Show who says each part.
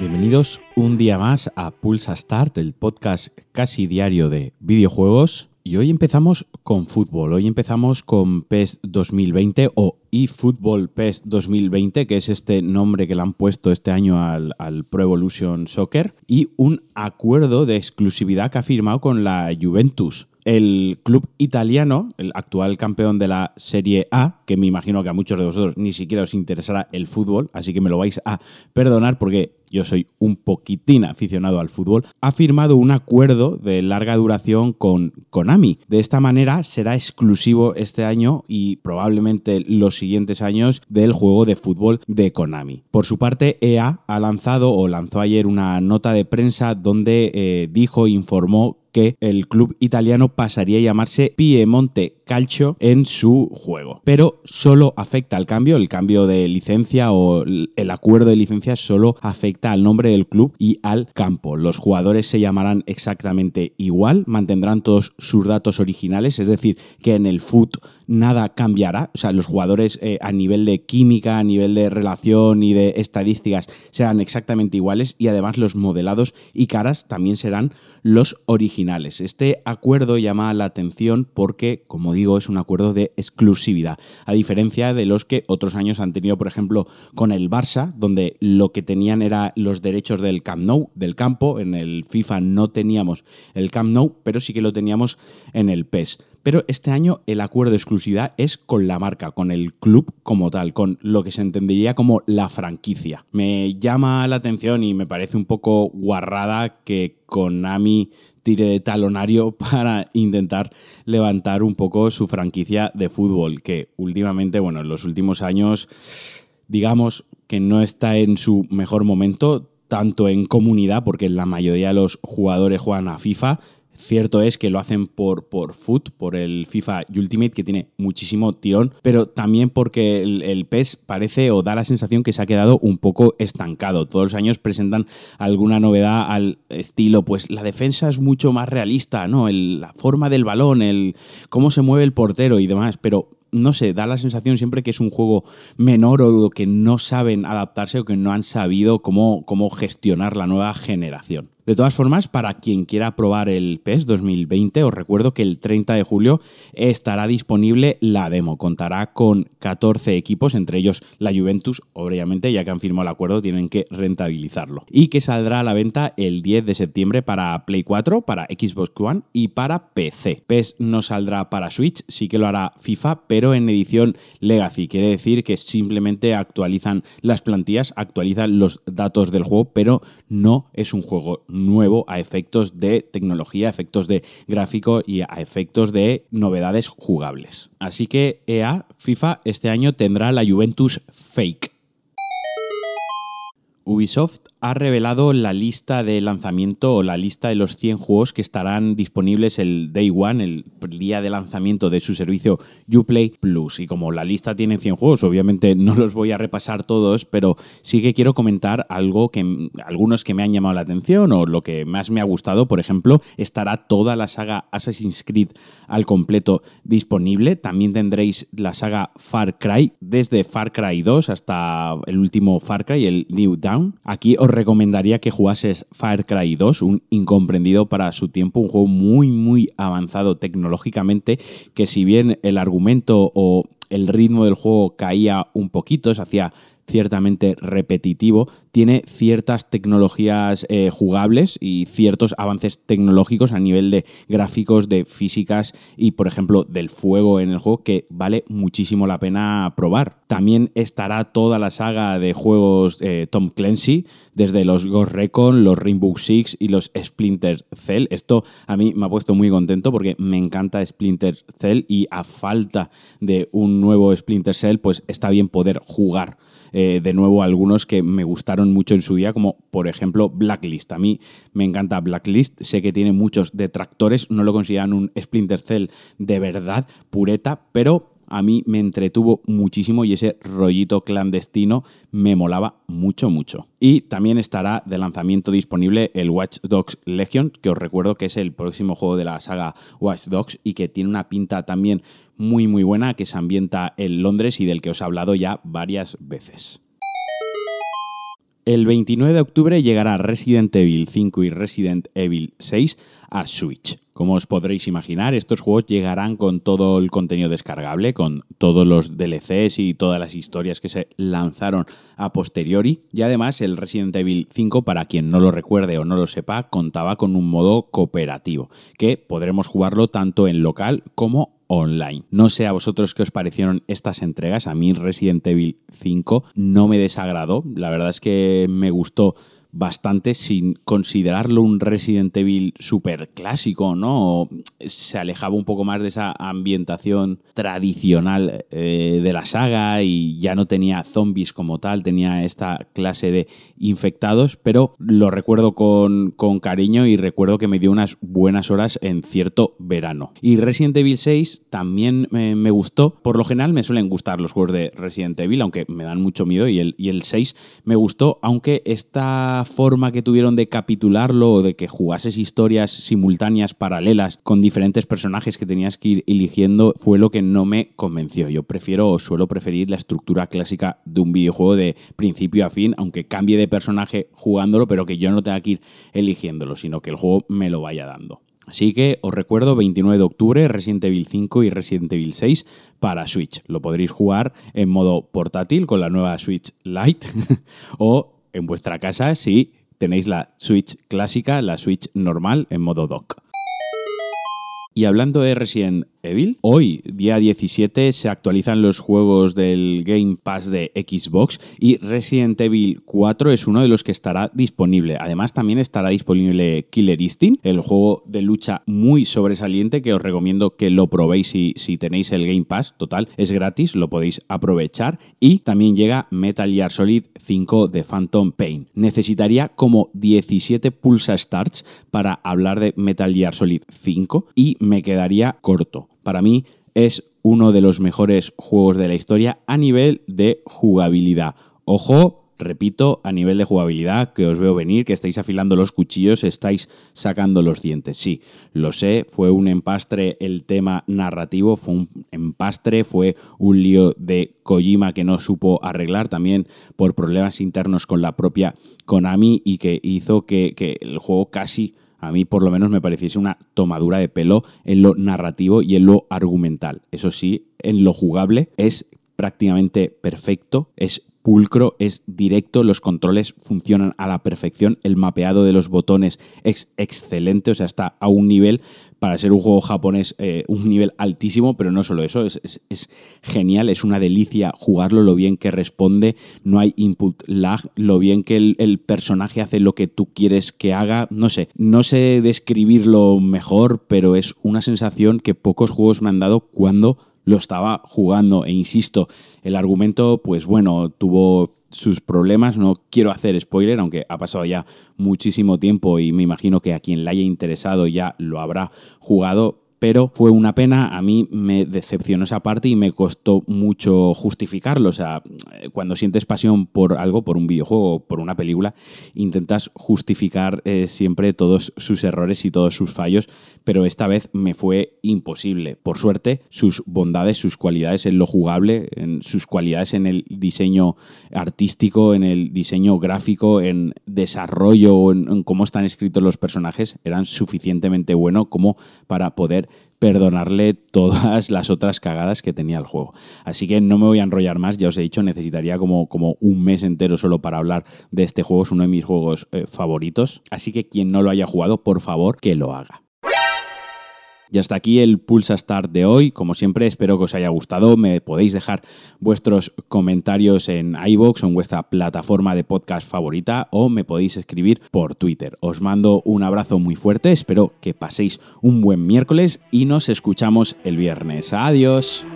Speaker 1: Bienvenidos un día más a Pulsa Start, el podcast casi diario de videojuegos. Y hoy empezamos con fútbol. Hoy empezamos con PES 2020 o eFootball PES 2020, que es este nombre que le han puesto este año al, al, Pro Evolution Soccer, y un acuerdo de exclusividad que ha firmado con la Juventus el club italiano, el actual campeón de la Serie A, que me imagino que a muchos de vosotros ni siquiera os interesará el fútbol, así que me lo vais a perdonar porque yo soy un poquitín aficionado al fútbol, ha firmado un acuerdo de larga duración con Konami. De esta manera será exclusivo este año y probablemente los siguientes años del juego de fútbol de Konami. Por su parte, EA ha lanzado o lanzó ayer una nota de prensa donde eh, dijo, informó que el club italiano pasaría a llamarse Piemonte Calcio en su juego. Pero solo afecta al cambio, el cambio de licencia o el acuerdo de licencia solo afecta al nombre del club y al campo. Los jugadores se llamarán exactamente igual, mantendrán todos sus datos originales, es decir, que en el foot nada cambiará. O sea, los jugadores eh, a nivel de química, a nivel de relación y de estadísticas serán exactamente iguales y además los modelados y caras también serán los originales. Este acuerdo llama la atención porque, como digo, es un acuerdo de exclusividad, a diferencia de los que otros años han tenido, por ejemplo, con el Barça, donde lo que tenían era los derechos del Camp Nou, del campo. En el FIFA no teníamos el Camp Nou, pero sí que lo teníamos en el PES. Pero este año el acuerdo de exclusividad es con la marca, con el club como tal, con lo que se entendería como la franquicia. Me llama la atención y me parece un poco guarrada que Konami tire de talonario para intentar levantar un poco su franquicia de fútbol, que últimamente, bueno, en los últimos años, digamos que no está en su mejor momento, tanto en comunidad, porque la mayoría de los jugadores juegan a FIFA, Cierto es que lo hacen por, por Foot, por el FIFA Ultimate, que tiene muchísimo tirón, pero también porque el, el, PES parece o da la sensación que se ha quedado un poco estancado. Todos los años presentan alguna novedad al estilo, pues la defensa es mucho más realista, ¿no? La forma del balón, el cómo se mueve el portero y demás, pero no sé, da la sensación siempre que es un juego menor o que no saben adaptarse o que no han sabido cómo, cómo gestionar la nueva generación. De todas formas, para quien quiera probar el PES 2020, os recuerdo que el 30 de julio estará disponible la demo. Contará con 14 equipos, entre ellos la Juventus, obviamente, ya que han firmado el acuerdo, tienen que rentabilizarlo. Y que saldrá a la venta el 10 de septiembre para Play 4, para Xbox One y para PC. PES no saldrá para Switch, sí que lo hará FIFA, pero en edición Legacy. Quiere decir que simplemente actualizan las plantillas, actualizan los datos del juego, pero no es un juego nuevo a efectos de tecnología, a efectos de gráfico y a efectos de novedades jugables. Así que EA, FIFA, este año tendrá la Juventus Fake. Ubisoft ha revelado la lista de lanzamiento o la lista de los 100 juegos que estarán disponibles el Day One, el día de lanzamiento de su servicio Uplay Plus. Y como la lista tiene 100 juegos, obviamente no los voy a repasar todos, pero sí que quiero comentar algo que algunos que me han llamado la atención o lo que más me ha gustado. Por ejemplo, estará toda la saga Assassin's Creed al completo disponible. También tendréis la saga Far Cry, desde Far Cry 2 hasta el último Far Cry, el New Aquí os recomendaría que jugases Far Cry 2, un incomprendido para su tiempo, un juego muy, muy avanzado tecnológicamente, que si bien el argumento o el ritmo del juego caía un poquito, se hacía ciertamente repetitivo, tiene ciertas tecnologías eh, jugables y ciertos avances tecnológicos a nivel de gráficos, de físicas y, por ejemplo, del fuego en el juego que vale muchísimo la pena probar. También estará toda la saga de juegos eh, Tom Clancy, desde los Ghost Recon, los Rainbow Six y los Splinter Cell. Esto a mí me ha puesto muy contento porque me encanta Splinter Cell y a falta de un nuevo Splinter Cell, pues está bien poder jugar eh, de nuevo algunos que me gustaron mucho en su día, como por ejemplo Blacklist. A mí me encanta Blacklist, sé que tiene muchos detractores, no lo consideran un Splinter Cell de verdad, pureta, pero a mí me entretuvo muchísimo y ese rollito clandestino me molaba mucho, mucho. Y también estará de lanzamiento disponible el Watch Dogs Legion, que os recuerdo que es el próximo juego de la saga Watch Dogs y que tiene una pinta también muy, muy buena, que se ambienta en Londres y del que os he hablado ya varias veces. El 29 de octubre llegará Resident Evil 5 y Resident Evil 6 a Switch. Como os podréis imaginar, estos juegos llegarán con todo el contenido descargable, con todos los DLCs y todas las historias que se lanzaron a posteriori. Y además el Resident Evil 5, para quien no lo recuerde o no lo sepa, contaba con un modo cooperativo, que podremos jugarlo tanto en local como online. No sé a vosotros qué os parecieron estas entregas. A mí Resident Evil 5 no me desagradó. La verdad es que me gustó bastante sin considerarlo un Resident Evil súper clásico, ¿no? Se alejaba un poco más de esa ambientación tradicional eh, de la saga y ya no tenía zombies como tal, tenía esta clase de infectados, pero lo recuerdo con, con cariño y recuerdo que me dio unas buenas horas en cierto verano. Y Resident Evil 6 también me, gustó, por lo general me suelen gustar los juegos de Resident Evil, aunque me dan mucho miedo, y el, y el 6 me gustó, aunque esta forma que tuvieron de capitularlo o de que jugases historias simultáneas, paralelas, con diferentes personajes que tenías que ir eligiendo, fue lo que no me convenció. Yo prefiero o suelo preferir la estructura clásica de un videojuego de principio a fin, aunque cambie de personaje jugándolo, pero que yo no tenga que ir eligiéndolo, sino que el juego me lo vaya dando. Así que os recuerdo 29 de octubre Resident Evil 5 y Resident Evil 6 para Switch. Lo podréis jugar en modo portátil con la nueva Switch Lite o en vuestra casa si tenéis la Switch clásica, la Switch normal en modo dock. Y hablando de Resident Evil. Hoy, día 17, se actualizan los juegos del Game Pass de Xbox y Resident Evil 4 es uno de los que estará disponible. Además, también estará disponible Killer Instinct, el juego de lucha muy sobresaliente que os recomiendo que lo probéis si, si tenéis el Game Pass. Total, es gratis, lo podéis aprovechar. Y también llega Metal Gear Solid 5 de Phantom Pain. Necesitaría como 17 pulsa starts para hablar de Metal Gear Solid 5 y me quedaría corto para mí es uno de los mejores juegos de la historia a nivel de jugabilidad. Ojo, repito, a nivel de jugabilidad, que os veo venir, que estáis afilando los cuchillos, estáis sacando los dientes. Sí, lo sé, fue un empastre el tema narrativo, fue un empastre, fue un lío de Kojima que no supo arreglar también por problemas internos con la propia Konami y que hizo que, que el juego casi a mí por lo menos me pareciese una tomadura de pelo en lo narrativo y en lo argumental. Eso sí, en lo jugable es prácticamente perfecto, es pulcro, es directo, los controles funcionan a la perfección, el mapeado de los botones es excelente, o sea, está a un nivel para ser un juego japonés, eh, un nivel altísimo, pero no solo eso, es, genial, es una delicia jugarlo, lo bien que responde, no hay input lag, lo bien que el, el, personaje hace lo que tú quieres que haga, no sé, no sé describirlo mejor, pero es una sensación que pocos juegos me han dado cuando lo estaba jugando. E insisto, el argumento, pues bueno, tuvo sus problemas. No quiero hacer spoiler, aunque ha pasado ya muchísimo tiempo y me imagino que a quien le haya interesado ya lo habrá jugado pero fue una pena, a mí me decepcionó esa parte y me costó mucho justificarlo. O sea, cuando sientes pasión por algo, por un videojuego, por una película, intentas justificar eh, siempre todos sus errores y todos sus fallos, pero esta vez me fue imposible. Por suerte, sus bondades, sus cualidades en lo jugable, en sus cualidades en el diseño artístico, en el diseño gráfico, en desarrollo, en, en cómo están escritos los personajes, eran suficientemente buenos como para poder perdonarle todas las otras cagadas que tenía el juego. Así que no me voy a enrollar más, ya os he dicho, necesitaría como, como un mes entero solo para hablar de este juego, es uno de mis juegos eh, favoritos. Así que quien no lo haya jugado, por favor, que lo haga. Y hasta aquí el Pulsa Start de hoy. Como siempre, espero que os haya gustado. Me podéis dejar vuestros comentarios en iBox o en vuestra plataforma de podcast favorita o me podéis escribir por Twitter. Os mando un abrazo muy fuerte. Espero que paséis un buen miércoles y nos escuchamos el viernes. Adiós.